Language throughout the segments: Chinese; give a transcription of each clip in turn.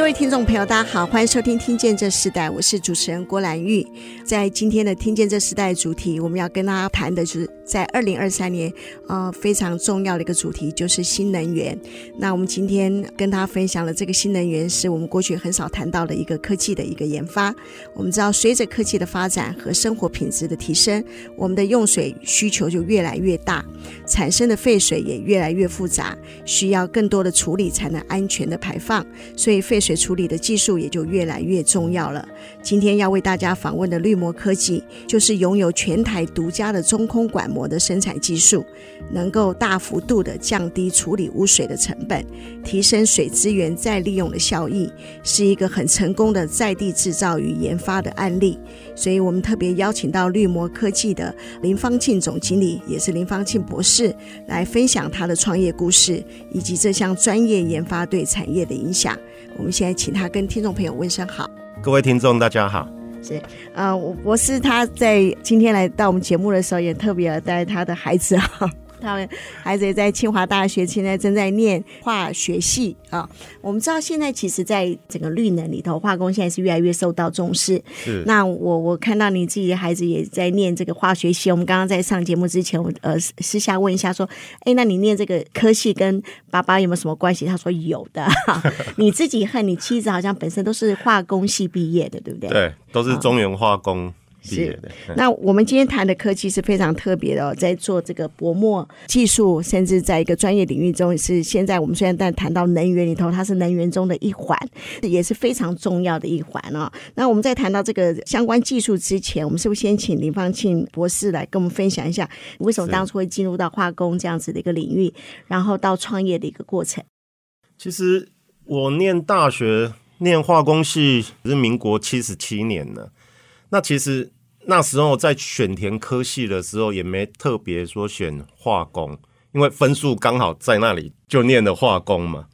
各位听众朋友，大家好，欢迎收听《听见这时代》，我是主持人郭兰玉。在今天的《听见这时代》主题，我们要跟大家谈的就是在二零二三年，呃，非常重要的一个主题就是新能源。那我们今天跟大家分享的这个新能源，是我们过去很少谈到的一个科技的一个研发。我们知道，随着科技的发展和生活品质的提升，我们的用水需求就越来越大，产生的废水也越来越复杂，需要更多的处理才能安全的排放，所以废水。水处理的技术也就越来越重要了。今天要为大家访问的绿膜科技，就是拥有全台独家的中空管膜的生产技术，能够大幅度的降低处理污水的成本，提升水资源再利用的效益，是一个很成功的在地制造与研发的案例。所以我们特别邀请到绿膜科技的林方庆总经理，也是林方庆博士，来分享他的创业故事，以及这项专业研发对产业的影响。我们现在请他跟听众朋友问声好。各位听众，大家好。是，呃，我博士他在今天来到我们节目的时候，也特别带他的孩子啊。他们孩子也在清华大学，现在正在念化学系啊。我们知道，现在其实，在整个绿能里头，化工现在是越来越受到重视。是。那我我看到你自己的孩子也在念这个化学系。我们刚刚在上节目之前，我呃私下问一下说，哎，那你念这个科系跟爸爸有没有什么关系？他说有的。你自己和你妻子好像本身都是化工系毕业的，对不对？对，都是中原化工。是，那我们今天谈的科技是非常特别的哦，在做这个薄膜技术，甚至在一个专业领域中，是现在我们虽然在谈到能源里头，它是能源中的一环，也是非常重要的一环哦。那我们在谈到这个相关技术之前，我们是不是先请林方庆博士来跟我们分享一下，为什么当初会进入到化工这样子的一个领域，然后到创业的一个过程？其实我念大学念化工系是民国七十七年了。那其实那时候在选填科系的时候，也没特别说选化工，因为分数刚好在那里，就念了化工嘛。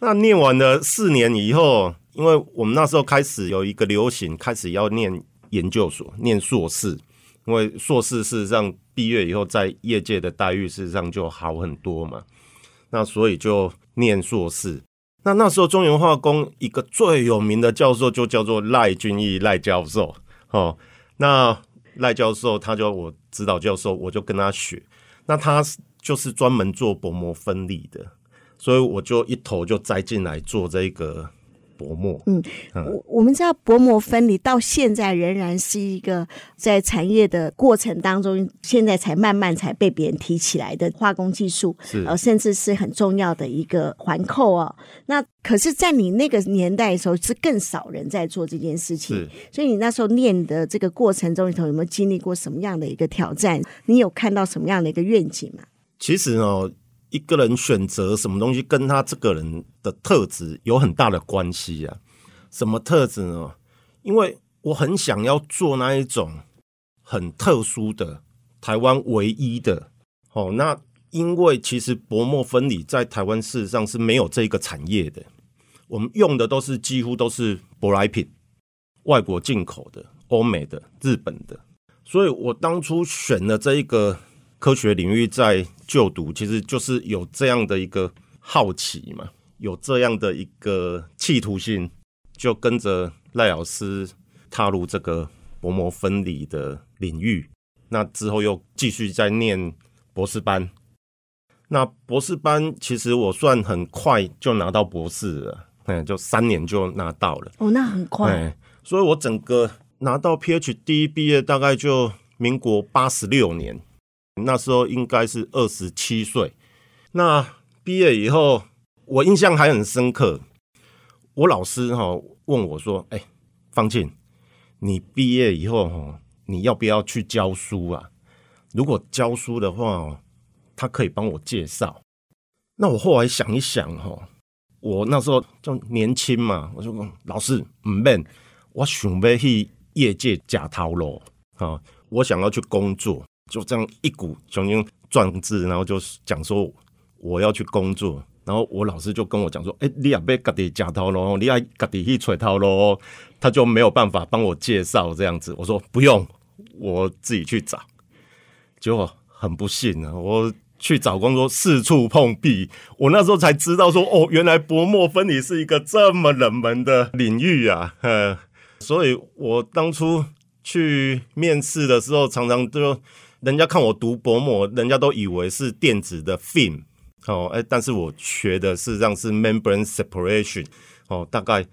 那念完了四年以后，因为我们那时候开始有一个流行，开始要念研究所，念硕士，因为硕士事实上毕业以后在业界的待遇事实上就好很多嘛。那所以就念硕士。那那时候中原化工一个最有名的教授就叫做赖俊义赖教授。哦，那赖教授他就我指导教授，我就跟他学。那他就是专门做薄膜分离的，所以我就一头就栽进来做这个。薄膜，嗯，我我们知道薄膜分离到现在仍然是一个在产业的过程当中，现在才慢慢才被别人提起来的化工技术，是呃，甚至是很重要的一个环扣哦。那可是，在你那个年代的时候，是更少人在做这件事情，所以你那时候念的这个过程中里头，有没有经历过什么样的一个挑战？你有看到什么样的一个愿景吗？其实哦。一个人选择什么东西，跟他这个人的特质有很大的关系啊。什么特质呢？因为我很想要做那一种很特殊的台湾唯一的哦。那因为其实薄膜分离在台湾事实上是没有这个产业的，我们用的都是几乎都是舶来品，外国进口的、欧美的、日本的。所以我当初选了这一个。科学领域在就读，其实就是有这样的一个好奇嘛，有这样的一个企图心，就跟着赖老师踏入这个薄膜分离的领域。那之后又继续在念博士班。那博士班其实我算很快就拿到博士了，嗯，就三年就拿到了。哦，那很快。嗯，所以我整个拿到 PhD 毕业大概就民国八十六年。那时候应该是二十七岁。那毕业以后，我印象还很深刻。我老师哈问我说：“哎，芳庆，你毕业以后哈，你要不要去教书啊？如果教书的话，他可以帮我介绍。”那我后来想一想哈，我那时候就年轻嘛，我说：“老师唔免，我想要去业界假头路啊，我想要去工作。”就这样一股雄心壮志，然后就讲说我要去工作。然后我老师就跟我讲说：“哎、你也别自己夹头喽，你要自己去揣头喽。”他就没有办法帮我介绍这样子。我说：“不用，我自己去找。”结果很不幸啊，我去找工作四处碰壁。我那时候才知道说：“哦，原来薄膜分离是一个这么冷门的领域啊！”呵，所以我当初去面试的时候，常常就人家看我读薄膜，人家都以为是电子的 film。哦，哎，但是我学的事实上是 membrane separation，哦，大概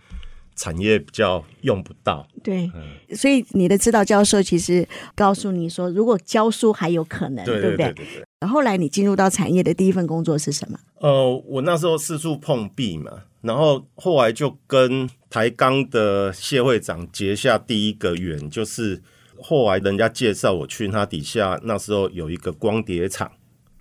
产业比较用不到。对，嗯、所以你的指导教授其实告诉你说，如果教书还有可能，对，对不对？对对对。然后后来你进入到产业的第一份工作是什么？呃，我那时候四处碰壁嘛，然后后来就跟台钢的谢会长结下第一个缘，就是后来人家介绍我去他底下，那时候有一个光碟厂。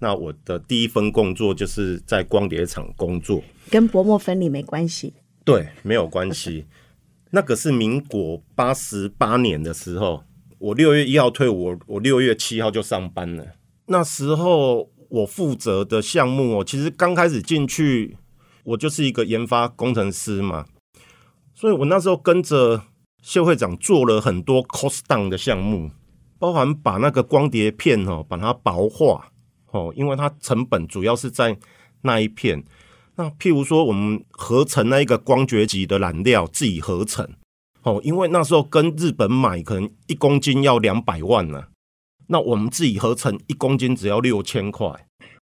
那我的第一份工作就是在光碟厂工作，跟薄膜分离没关系。对，没有关系。那个是民国八十八年的时候，我六月一号退伍，我我六月七号就上班了。那时候我负责的项目哦，其实刚开始进去，我就是一个研发工程师嘛，所以我那时候跟着谢会长做了很多 cost down 的项目，包含把那个光碟片哦，把它薄化。哦，因为它成本主要是在那一片。那譬如说，我们合成那一个光学级的染料，自己合成。哦，因为那时候跟日本买，可能一公斤要两百万呢。那我们自己合成一公斤只要六千块，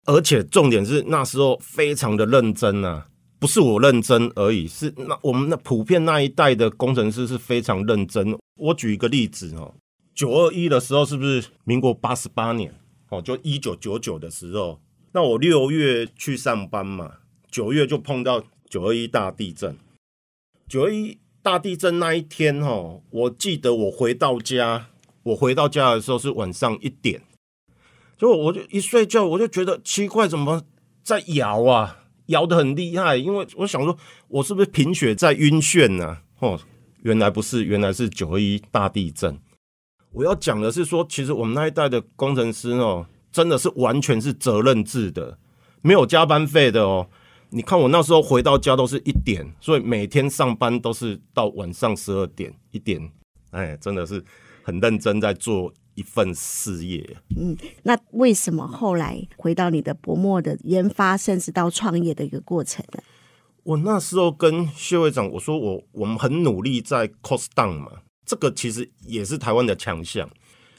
而且重点是那时候非常的认真啊，不是我认真而已，是那我们那普遍那一代的工程师是非常认真。我举一个例子哦，九二一的时候是不是民国八十八年？哦，就一九九九的时候，那我六月去上班嘛，九月就碰到九二一大地震。九二一大地震那一天，哦，我记得我回到家，我回到家的时候是晚上一点，就我就一睡觉，我就觉得奇怪，怎么在摇啊？摇得很厉害，因为我想说，我是不是贫血在晕眩呢？哦，原来不是，原来是九二一大地震。我要讲的是说，其实我们那一代的工程师哦，真的是完全是责任制的，没有加班费的哦。你看我那时候回到家都是一点，所以每天上班都是到晚上十二点一点，哎，真的是很认真在做一份事业。嗯，那为什么后来回到你的薄膜的研发，甚至到创业的一个过程呢？我那时候跟谢会长我说我，我我们很努力在 cost down 嘛。这个其实也是台湾的强项。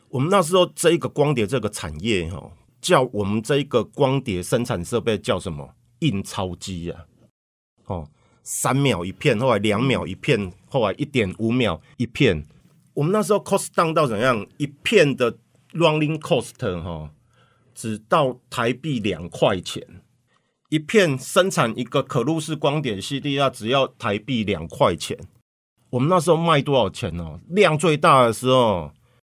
我们那时候这一个光碟这个产业哈，叫我们这一个光碟生产设备叫什么？印钞机啊！哦，三秒一片，后来两秒一片，后来一点五秒一片。我们那时候 cost down 到怎样？一片的 running cost 哈，只到台币两块钱。一片生产一个可录式光点 CD 啊，只要台币两块钱。我们那时候卖多少钱哦？量最大的时候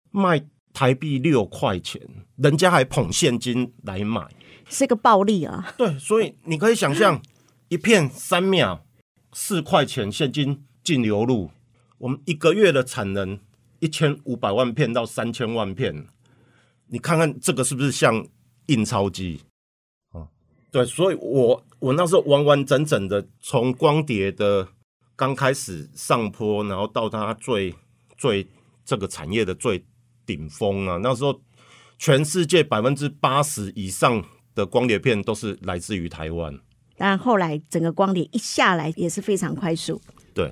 卖台币六块钱，人家还捧现金来买，是个暴利啊！对，所以你可以想象，一片三秒四块钱现金净流入，我们一个月的产能一千五百万片到三千万片，你看看这个是不是像印钞机？哦，对，所以我我那时候完完整整的从光碟的。刚开始上坡，然后到它最最这个产业的最顶峰啊！那时候全世界百分之八十以上的光碟片都是来自于台湾。但后来整个光碟一下来也是非常快速。对，那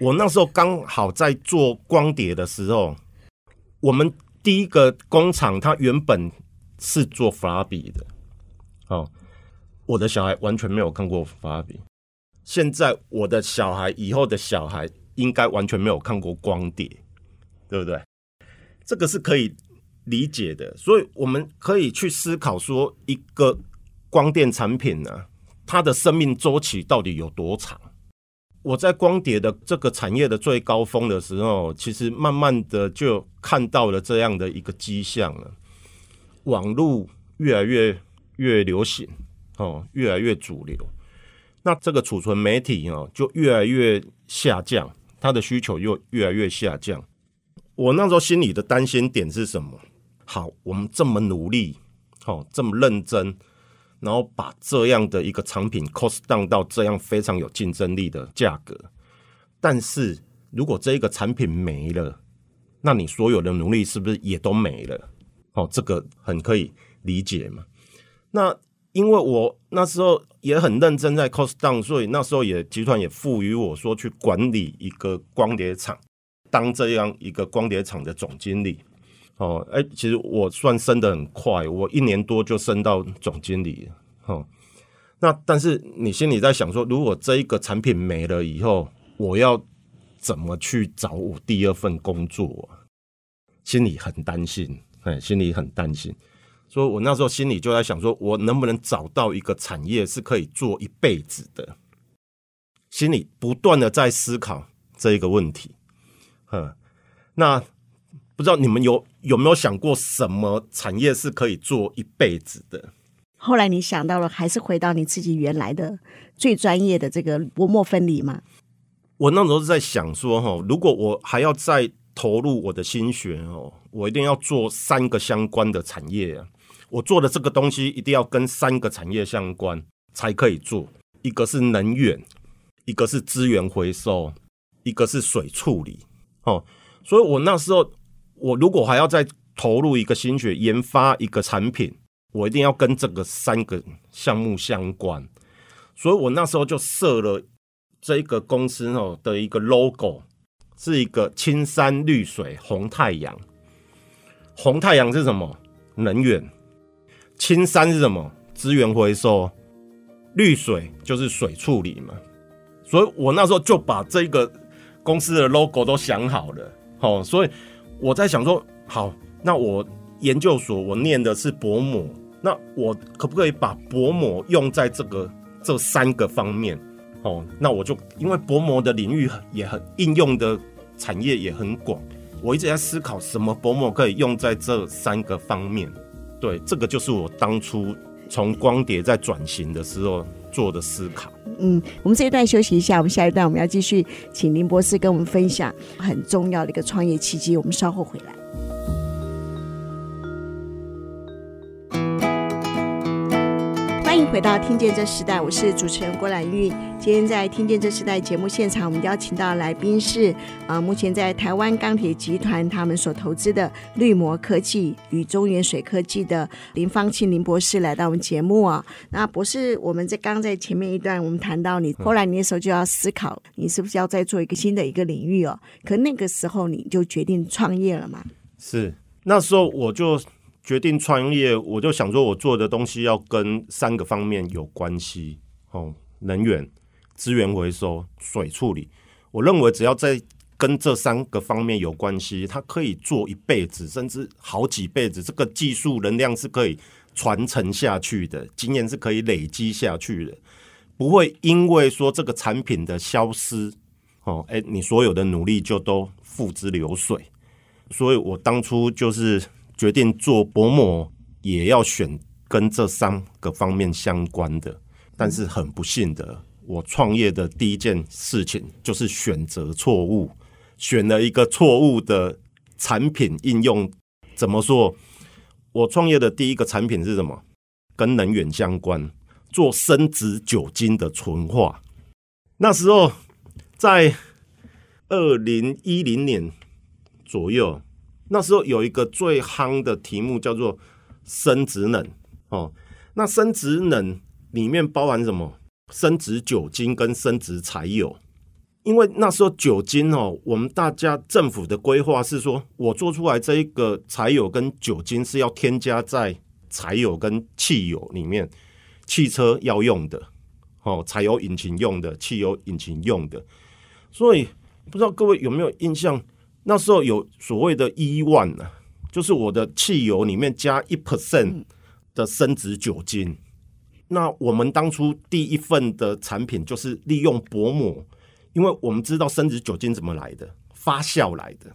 我那时候刚好在做光碟的时候，我们第一个工厂它原本是做法比的。哦，我的小孩完全没有看过法比。现在我的小孩以后的小孩应该完全没有看过光碟，对不对？这个是可以理解的，所以我们可以去思考说，一个光电产品呢，它的生命周期到底有多长？我在光碟的这个产业的最高峰的时候，其实慢慢的就看到了这样的一个迹象了，网络越来越越流行，哦，越来越主流。那这个储存媒体哦，就越来越下降，它的需求又越来越下降。我那时候心里的担心点是什么？好，我们这么努力，好，这么认真，然后把这样的一个产品 cost down 到这样非常有竞争力的价格。但是如果这一个产品没了，那你所有的努力是不是也都没了？哦，这个很可以理解嘛。那因为我那时候也很认真在 cost down，所以那时候也集团也赋予我说去管理一个光碟厂，当这样一个光碟厂的总经理。哦，哎，其实我算升的很快，我一年多就升到总经理了。哦，那但是你心里在想说，如果这一个产品没了以后，我要怎么去找我第二份工作？心里很担心，哎，心里很担心。所以我那时候心里就在想，说我能不能找到一个产业是可以做一辈子的？心里不断的在思考这一个问题。嗯，那不知道你们有有没有想过，什么产业是可以做一辈子的？后来你想到了，还是回到你自己原来的最专业的这个薄膜分离吗？我那时候是在想说，哈，如果我还要再投入我的心血哦，我一定要做三个相关的产业啊。我做的这个东西一定要跟三个产业相关才可以做，一个是能源，一个是资源回收，一个是水处理。哦，所以我那时候，我如果还要再投入一个心血研发一个产品，我一定要跟这个三个项目相关。所以我那时候就设了这一个公司哦的一个 logo，是一个青山绿水红太阳。红太阳是什么？能源。青山是什么？资源回收，绿水就是水处理嘛。所以我那时候就把这个公司的 logo 都想好了。好，所以我在想说，好，那我研究所我念的是薄膜，那我可不可以把薄膜用在这个这三个方面？哦，那我就因为薄膜的领域也很应用的产业也很广，我一直在思考什么薄膜可以用在这三个方面。对，这个就是我当初从光碟在转型的时候做的思考。嗯，我们这一段休息一下，我们下一段我们要继续请林博士跟我们分享很重要的一个创业契机。我们稍后回来。到听见这时代，我是主持人郭兰玉。今天在听见这时代节目现场，我们邀请到来宾是啊、目前在台湾钢铁集团他们所投资的绿膜科技与中原水科技的林芳庆林博士来到我们节目啊。那博士，我们在刚在前面一段，我们谈到你后来你那时候就要思考，你是不是要再做一个新的一个领域哦？可那个时候你就决定创业了吗？是，那时候我就。决定创业，我就想说，我做的东西要跟三个方面有关系哦：能源、资源回收、水处理。我认为只要在跟这三个方面有关系，它可以做一辈子，甚至好几辈子。这个技术能量是可以传承下去的，经验是可以累积下去的，不会因为说这个产品的消失哦，哎，你所有的努力就都付之流水。所以我当初就是。决定做薄膜，也要选跟这三个方面相关的。但是很不幸的，我创业的第一件事情就是选择错误，选了一个错误的产品应用。怎么说？我创业的第一个产品是什么？跟能源相关，做生质酒精的纯化。那时候在二零一零年左右。那时候有一个最夯的题目叫做生殖能哦，那生殖能里面包含什么？生殖酒精跟生殖柴油。因为那时候酒精哦，我们大家政府的规划是说，我做出来这一个柴油跟酒精是要添加在柴油跟汽油里面，汽车要用的哦，柴油引擎用的，汽油引擎用的。所以不知道各位有没有印象？那时候有所谓的一万呢，就是我的汽油里面加一 percent 的生质酒精。那我们当初第一份的产品就是利用薄膜，因为我们知道生质酒精怎么来的，发酵来的，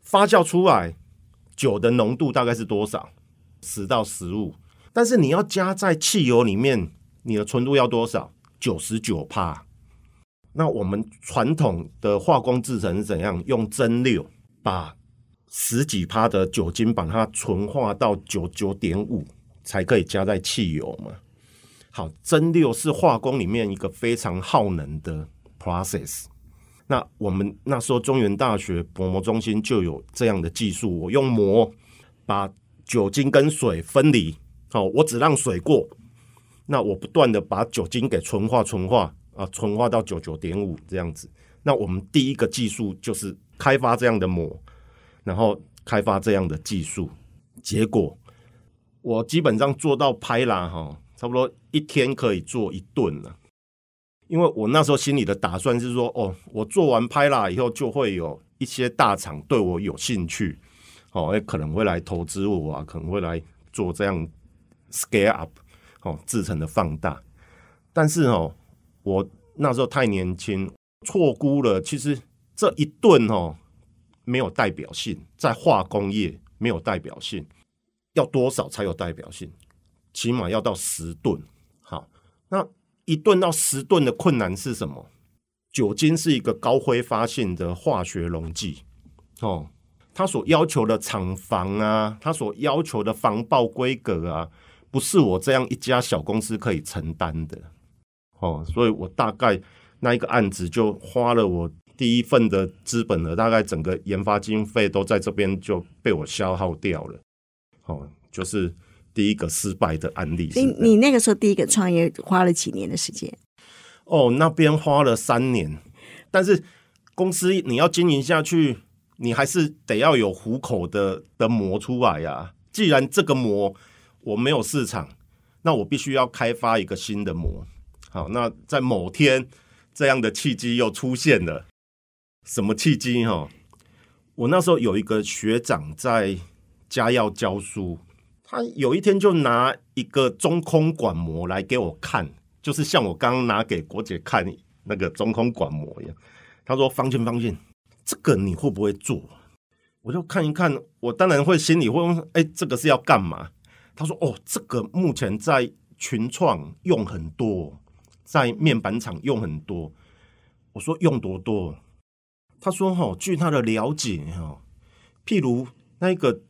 发酵出来酒的浓度大概是多少？十到十五。但是你要加在汽油里面，你的纯度要多少？九十九趴。那我们传统的化工制程是怎样？用蒸馏把十几趴的酒精把它纯化到九九点五，才可以加在汽油嘛。好，蒸馏是化工里面一个非常耗能的 process。那我们那时候中原大学薄膜中心就有这样的技术，我用膜把酒精跟水分离，好，我只让水过，那我不断的把酒精给纯化、纯化啊，纯化到九九点五这样子。那我们第一个技术就是开发这样的膜，然后开发这样的技术，结果我基本上做到拍啦哈，差不多一天可以做一顿了。因为我那时候心里的打算是说，哦，我做完拍啦以后，就会有一些大厂对我有兴趣，哦，也可能会来投资我啊，可能会来做这样 scale up，哦，制成的放大。但是哦，我那时候太年轻，错估了，其实这一吨哦没有代表性，在化工业没有代表性，要多少才有代表性？起码要到十吨。好，那。一吨到十吨的困难是什么？酒精是一个高挥发性的化学溶剂，哦，它所要求的厂房啊，它所要求的防爆规格啊，不是我这样一家小公司可以承担的，哦，所以我大概那一个案子就花了我第一份的资本额，大概整个研发经费都在这边就被我消耗掉了，哦，就是。第一个失败的案例。所以你那个时候第一个创业花了几年的时间？哦，那边花了三年，但是公司你要经营下去，你还是得要有糊口的的膜出来呀、啊。既然这个膜我没有市场，那我必须要开发一个新的膜。好，那在某天这样的契机又出现了。什么契机？哈，我那时候有一个学长在嘉药教书。他有一天就拿一个中空管膜来给我看，就是像我刚刚拿给国姐看那个中空管膜一样。他说：“方进，方进，这个你会不会做？”我就看一看，我当然会心里会问：“哎，这个是要干嘛？”他说：“哦，这个目前在群创用很多，在面板厂用很多。”我说：“用多多？”他说：“哈，据他的了解，哈，譬如那个。”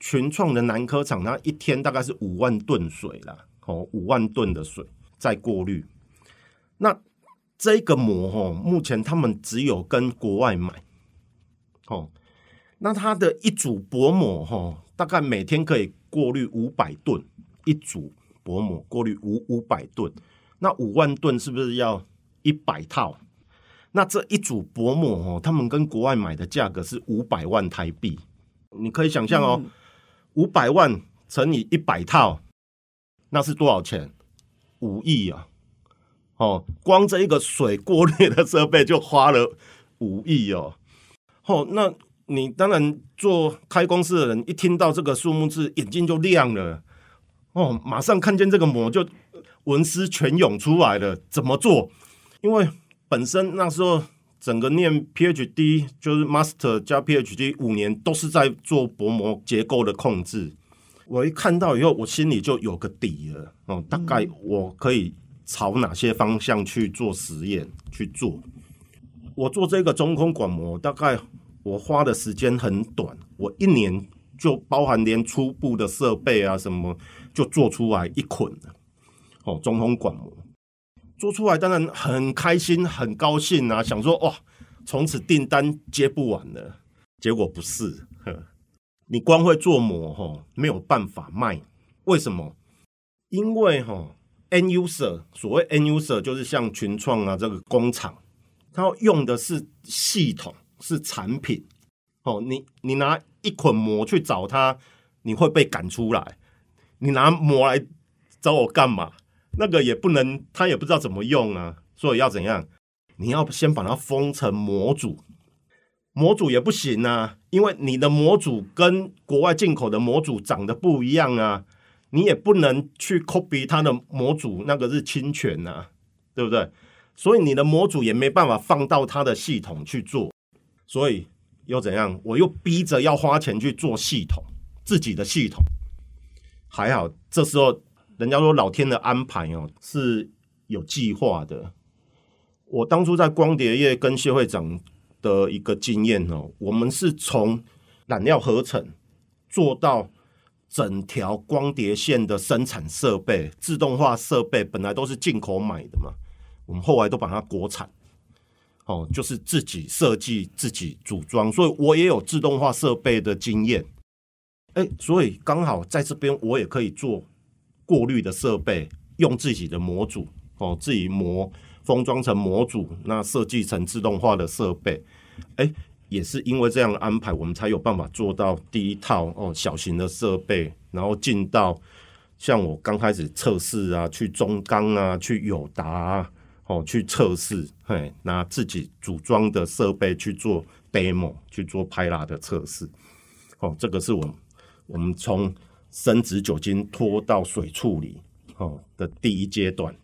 群创的南科厂，它一天大概是五万吨水啦，哦，五万吨的水在过滤。那这个膜哦，目前他们只有跟国外买，哦，那它的一组薄膜哈，大概每天可以过滤五百吨，一组薄膜过滤五五百吨，那五万吨是不是要一百套？那这一组薄膜哦，他们跟国外买的价格是五百万台币，你可以想象哦。嗯五百万乘以一百套，那是多少钱？五亿啊！哦，光这一个水过滤的设备就花了五亿哦。哦，那你当然做开公司的人，一听到这个数目字，眼睛就亮了。哦，马上看见这个膜就文思泉涌出来了。怎么做？因为本身那时候。整个念 PhD 就是 Master 加 PhD 五年都是在做薄膜结构的控制。我一看到以后，我心里就有个底了哦，大概我可以朝哪些方向去做实验去做。我做这个中空管膜，大概我花的时间很短，我一年就包含连初步的设备啊什么，就做出来一捆哦，中空管膜。做出来当然很开心，很高兴啊！想说哇，从此订单接不完了。结果不是，呵你光会做膜哈，没有办法卖。为什么？因为哈，n user 所谓 n user 就是像群创啊这个工厂，它用的是系统，是产品。哦，你你拿一捆膜去找他，你会被赶出来。你拿膜来找我干嘛？那个也不能，他也不知道怎么用啊，所以要怎样？你要先把它封成模组，模组也不行啊，因为你的模组跟国外进口的模组长得不一样啊，你也不能去 copy 它的模组，那个是侵权啊，对不对？所以你的模组也没办法放到它的系统去做，所以又怎样？我又逼着要花钱去做系统，自己的系统，还好这时候。人家说老天的安排哦，是有计划的。我当初在光碟业跟谢会长的一个经验哦，我们是从染料合成做到整条光碟线的生产设备、自动化设备本来都是进口买的嘛，我们后来都把它国产，哦，就是自己设计、自己组装，所以我也有自动化设备的经验。哎，所以刚好在这边我也可以做过滤的设备，用自己的模组哦，自己模封装成模组，那设计成自动化的设备，哎。也是因为这样的安排，我们才有办法做到第一套哦小型的设备，然后进到像我刚开始测试啊，去中钢啊，去友达啊，哦去测试，嘿，拿自己组装的设备去做 demo，去做拍拉的测试，哦，这个是我我们从生殖酒精拖到水处理哦的第一阶段。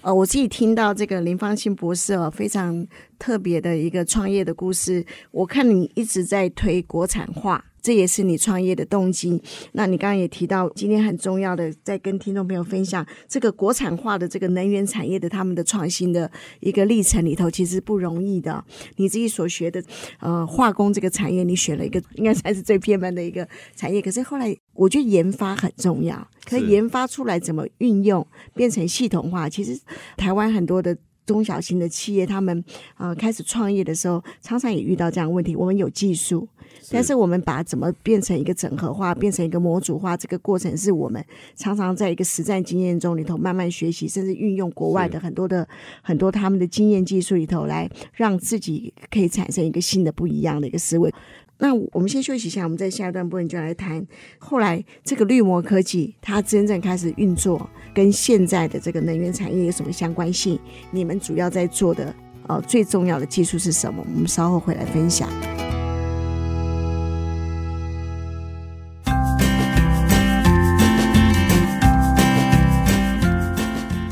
呃，我自己听到这个林芳清博士哦，非常特别的一个创业的故事。我看你一直在推国产化。这也是你创业的动机。那你刚刚也提到，今天很重要的，在跟听众朋友分享这个国产化的这个能源产业的他们的创新的一个历程里头，其实不容易的。你自己所学的呃化工这个产业，你选了一个应该才是最偏门的一个产业。可是后来，我觉得研发很重要，可以研发出来怎么运用变成系统化。其实台湾很多的。中小型的企业，他们呃开始创业的时候，常常也遇到这样的问题。我们有技术，但是我们把怎么变成一个整合化，变成一个模组化，这个过程是我们常常在一个实战经验中里头慢慢学习，甚至运用国外的很多的很多他们的经验技术里头，来让自己可以产生一个新的不一样的一个思维。那我们先休息一下，我们在下一段部分就来谈后来这个绿膜科技它真正开始运作，跟现在的这个能源产业有什么相关性？你们主要在做的呃最重要的技术是什么？我们稍后会来分享。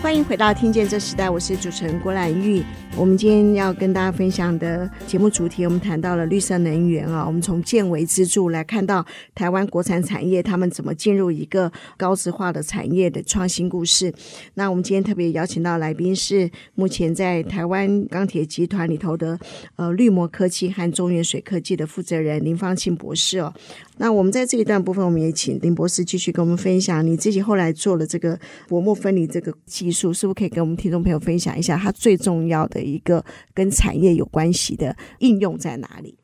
欢迎回到《听见这时代》，我是主持人郭兰玉。我们今天要跟大家分享的节目主题，我们谈到了绿色能源啊。我们从建维支柱来看到台湾国产产业他们怎么进入一个高质化的产业的创新故事。那我们今天特别邀请到来宾是目前在台湾钢铁集团里头的呃绿膜科技和中原水科技的负责人林方庆博士哦。那我们在这一段部分，我们也请林博士继续跟我们分享你自己后来做了这个薄膜分离这个技术，是不是可以跟我们听众朋友分享一下它最重要的？一个跟产业有关系的应用在哪里？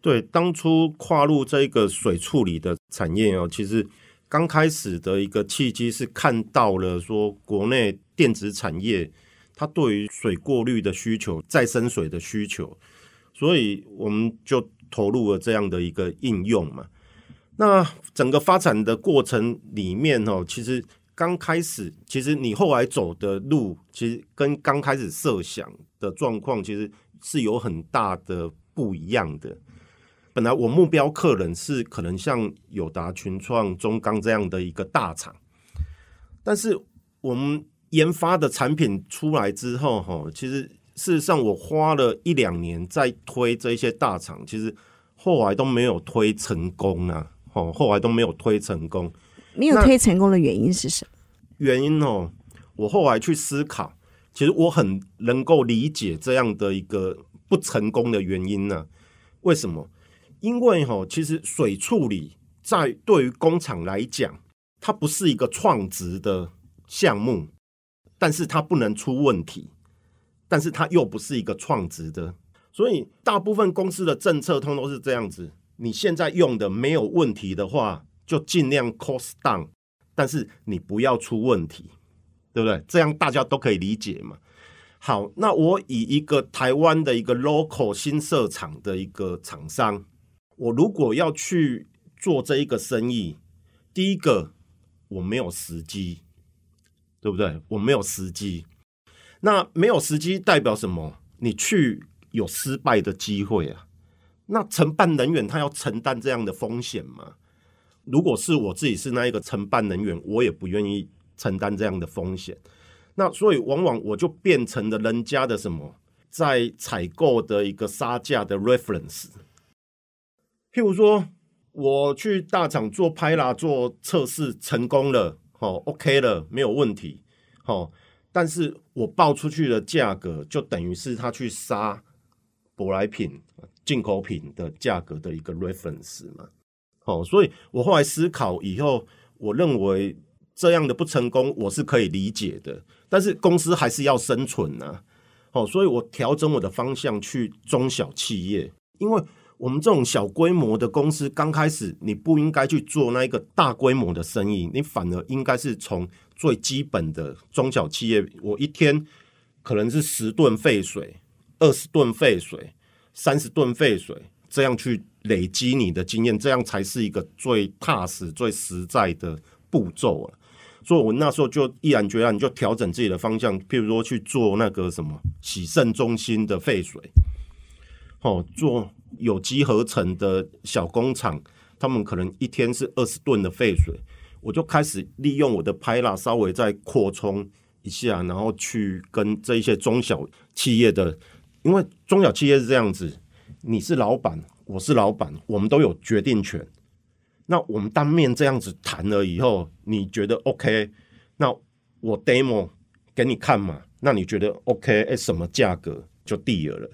对，当初跨入这个水处理的产业哦，其实刚开始的一个契机是看到了说国内电子产业它对于水过滤的需求、再生水的需求，所以我们就投入了这样的一个应用嘛。那整个发展的过程里面哦，其实。刚开始，其实你后来走的路，其实跟刚开始设想的状况，其实是有很大的不一样的。本来我目标客人是可能像友达、群创、中钢这样的一个大厂，但是我们研发的产品出来之后，哈，其实事实上我花了一两年在推这些大厂，其实后来都没有推成功啊，哦，后来都没有推成功。没有推成功的原因是什么？原因哦，我后来去思考，其实我很能够理解这样的一个不成功的原因呢、啊。为什么？因为哈，其实水处理在对于工厂来讲，它不是一个创值的项目，但是它不能出问题，但是它又不是一个创值的，所以大部分公司的政策通都是这样子。你现在用的没有问题的话，就尽量 cost down。但是你不要出问题，对不对？这样大家都可以理解嘛。好，那我以一个台湾的一个 local 新设厂的一个厂商，我如果要去做这一个生意，第一个我没有时机，对不对？我没有时机。那没有时机代表什么？你去有失败的机会啊。那承办人员他要承担这样的风险吗？如果是我自己是那一个承办人员，我也不愿意承担这样的风险。那所以往往我就变成了人家的什么，在采购的一个杀价的 reference。譬如说，我去大厂做拍啦做测试成功了，好 OK 了，没有问题，好，但是我报出去的价格就等于是他去杀舶来品、进口品的价格的一个 reference 嘛。哦，所以我后来思考以后，我认为这样的不成功，我是可以理解的。但是公司还是要生存呐、啊，好，所以我调整我的方向去中小企业，因为我们这种小规模的公司，刚开始你不应该去做那一个大规模的生意，你反而应该是从最基本的中小企业，我一天可能是十吨废水、二十吨废水、三十吨废水，这样去累积你的经验，这样才是一个最踏实、最实在的步骤啊。所以，我那时候就毅然决然就调整自己的方向，譬如说去做那个什么洗肾中心的废水，哦，做有机合成的小工厂，他们可能一天是二十吨的废水，我就开始利用我的 PILA 稍微再扩充一下，然后去跟这一些中小企业的，因为中小企业是这样子，你是老板，我是老板，我们都有决定权。那我们当面这样子谈了以后，你觉得 OK？那我 demo 给你看嘛？那你觉得 OK？哎，什么价格就 deal 了？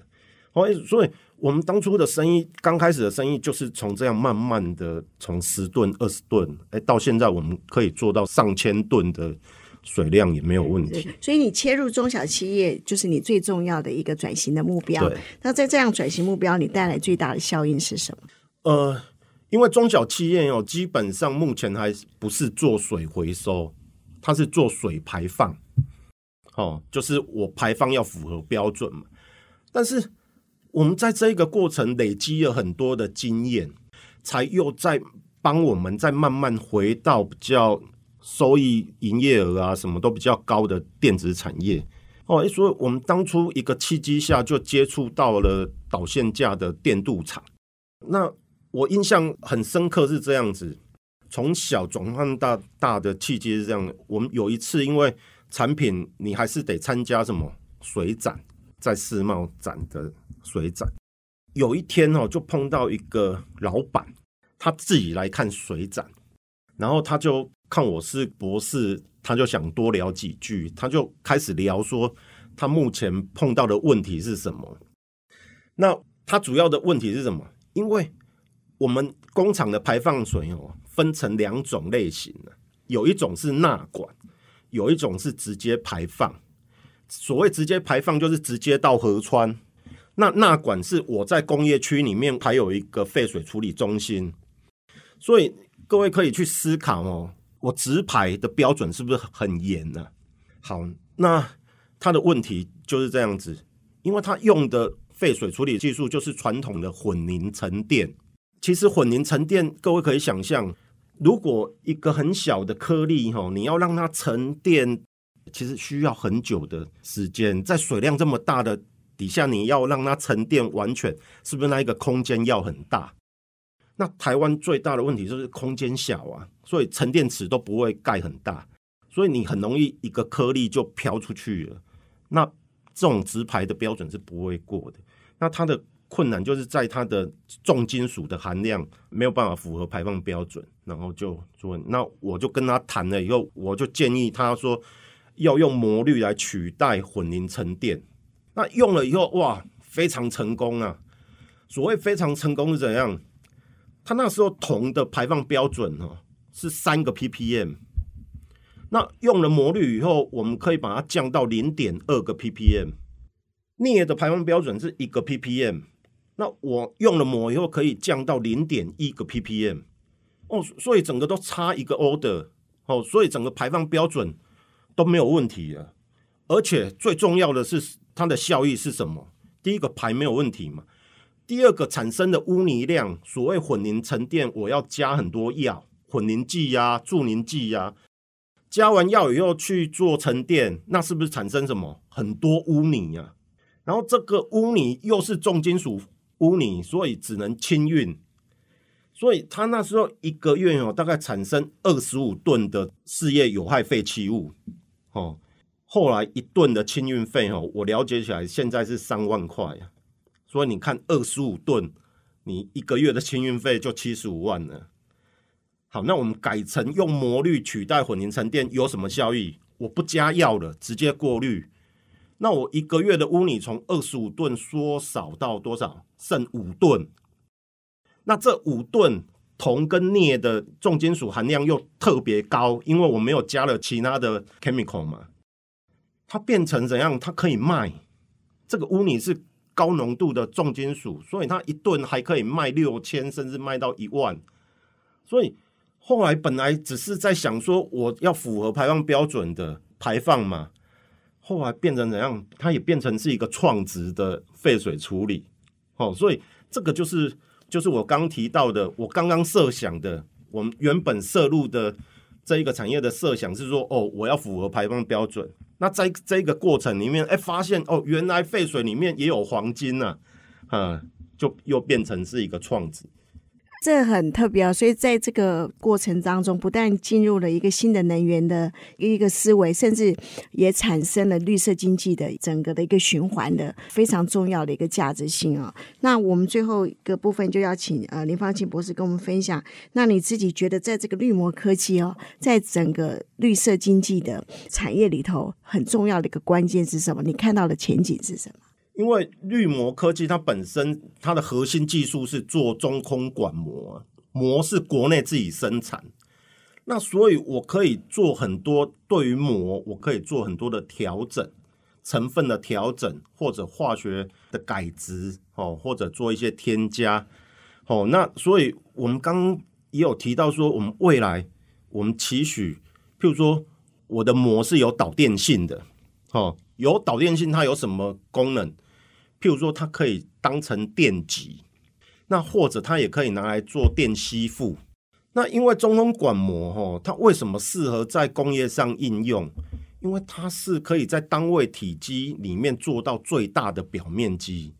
好，所以我们当初的生意，刚开始的生意就是从这样慢慢的从十吨、二十吨，哎，到现在我们可以做到上千吨的水量也没有问题。所以你切入中小企业，就是你最重要的一个转型的目标。那在这样转型目标，你带来最大的效应是什么？呃。因为中小企业哦，基本上目前还不是做水回收，它是做水排放，哦，就是我排放要符合标准嘛。但是我们在这个过程累积了很多的经验，才又在帮我们再慢慢回到比较收益、营业额啊什么都比较高的电子产业。哦，所以我们当初一个契机下就接触到了导线架的电镀厂，那。我印象很深刻是这样子，从小转换到大的契机是这样。我们有一次因为产品，你还是得参加什么水展，在世贸展的水展。有一天哦，就碰到一个老板，他自己来看水展，然后他就看我是博士，他就想多聊几句，他就开始聊说他目前碰到的问题是什么。那他主要的问题是什么？因为我们工厂的排放水哦，分成两种类型，有一种是纳管，有一种是直接排放。所谓直接排放，就是直接到河川。那纳管是我在工业区里面还有一个废水处理中心，所以各位可以去思考哦，我直排的标准是不是很严呢？好，那他的问题就是这样子，因为他用的废水处理技术就是传统的混凝沉淀。其实混凝沉淀，各位可以想象，如果一个很小的颗粒哈，你要让它沉淀，其实需要很久的时间。在水量这么大的底下，你要让它沉淀完全，是不是那一个空间要很大？那台湾最大的问题就是空间小啊，所以沉淀池都不会盖很大，所以你很容易一个颗粒就飘出去了。那这种直排的标准是不会过的。那它的。困难就是在它的重金属的含量没有办法符合排放标准，然后就说，那我就跟他谈了以后，我就建议他说要用模滤来取代混凝沉淀。那用了以后，哇，非常成功啊！所谓非常成功是怎样？他那时候铜的排放标准哦是三个 ppm，那用了模滤以后，我们可以把它降到零点二个 ppm。镍的排放标准是一个 ppm。那我用了膜以后，可以降到零点一个 ppm 哦，所以整个都差一个 order 哦，所以整个排放标准都没有问题了。而且最重要的是它的效益是什么？第一个排没有问题嘛，第二个产生的污泥量，所谓混凝沉淀，我要加很多药，混凝剂呀、助凝剂呀，加完药以后去做沉淀，那是不是产生什么很多污泥呀？然后这个污泥又是重金属。污泥，所以只能清运，所以他那时候一个月哦，大概产生二十五吨的事业有害废弃物，哦，后来一吨的清运费哦，我了解起来现在是三万块啊，所以你看二十五吨，你一个月的清运费就七十五万了。好，那我们改成用模滤取代混凝沉淀有什么效益？我不加药了，直接过滤。那我一个月的污泥从二十五吨缩少到多少？剩五吨。那这五吨铜跟镍的重金属含量又特别高，因为我没有加了其他的 chemical 嘛，它变成怎样？它可以卖这个污泥是高浓度的重金属，所以它一吨还可以卖六千，甚至卖到一万。所以后来本来只是在想说我要符合排放标准的排放嘛，后来变成怎样？它也变成是一个创值的废水处理。哦，所以这个就是就是我刚提到的，我刚刚设想的，我们原本摄入的这一个产业的设想是说，哦，我要符合排放标准。那在这个过程里面，哎，发现哦，原来废水里面也有黄金呢，啊，嗯，就又变成是一个创子。这很特别啊，所以在这个过程当中，不但进入了一个新的能源的一个思维，甚至也产生了绿色经济的整个的一个循环的非常重要的一个价值性啊。那我们最后一个部分就要请呃林芳庆博士跟我们分享，那你自己觉得在这个绿膜科技哦，在整个绿色经济的产业里头，很重要的一个关键是什么？你看到的前景是什么？因为绿膜科技它本身它的核心技术是做中空管膜，膜是国内自己生产，那所以我可以做很多对于膜，我可以做很多的调整，成分的调整或者化学的改质哦，或者做一些添加哦。那所以我们刚刚也有提到说，我们未来我们期许，譬如说我的膜是有导电性的哦，有导电性它有什么功能？譬如说，它可以当成电极，那或者它也可以拿来做电吸附。那因为中空管膜哈，它为什么适合在工业上应用？因为它是可以在单位体积里面做到最大的表面积。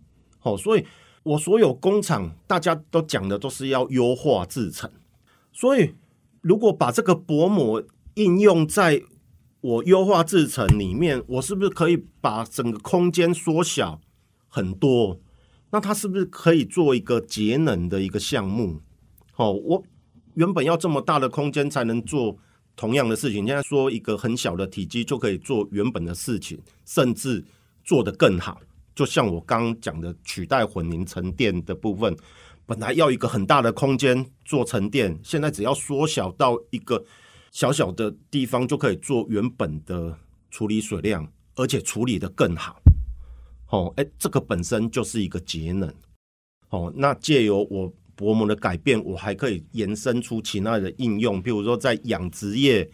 哦，所以我所有工厂大家都讲的都是要优化制程。所以如果把这个薄膜应用在我优化制程里面，我是不是可以把整个空间缩小？很多，那它是不是可以做一个节能的一个项目？哦，我原本要这么大的空间才能做同样的事情，现在说一个很小的体积就可以做原本的事情，甚至做得更好。就像我刚讲的，取代混凝沉淀的部分，本来要一个很大的空间做沉淀，现在只要缩小到一个小小的地方就可以做原本的处理水量，而且处理得更好。哦，哎，这个本身就是一个节能。哦，那借由我薄膜的改变，我还可以延伸出其他的应用，譬如说在养殖业，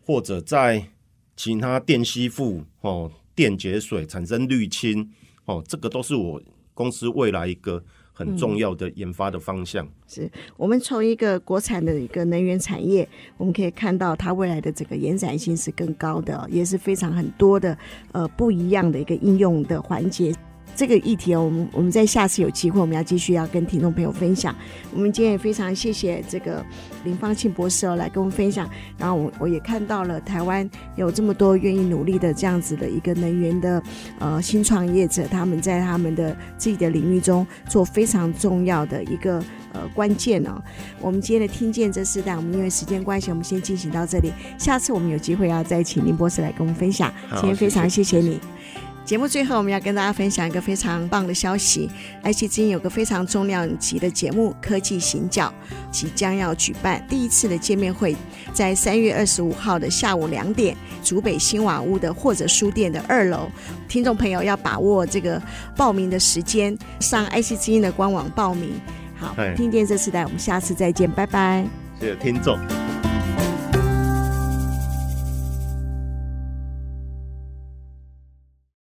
或者在其他电吸附、哦电解水产生滤清，哦，这个都是我公司未来一个。很重要的研发的方向，嗯、是我们从一个国产的一个能源产业，我们可以看到它未来的这个延展性是更高的，也是非常很多的呃不一样的一个应用的环节。这个议题哦，我们我们在下次有机会，我们要继续要跟听众朋友分享。我们今天也非常谢谢这个林芳庆博士哦，来跟我们分享。然后我我也看到了台湾有这么多愿意努力的这样子的一个能源的呃新创业者，他们在他们的自己的领域中做非常重要的一个呃关键哦。我们今天的听见这四代，我们因为时间关系，我们先进行到这里。下次我们有机会要再请林博士来跟我们分享。今天非常谢谢你。节目最后，我们要跟大家分享一个非常棒的消息：IC 之音有个非常重量级的节目《科技行脚》，即将要举办第一次的见面会，在三月二十五号的下午两点，竹北新瓦屋的或者书店的二楼。听众朋友要把握这个报名的时间，上 IC 之音的官网报名。好，听见这次代，我们下次再见，拜拜。谢谢听众。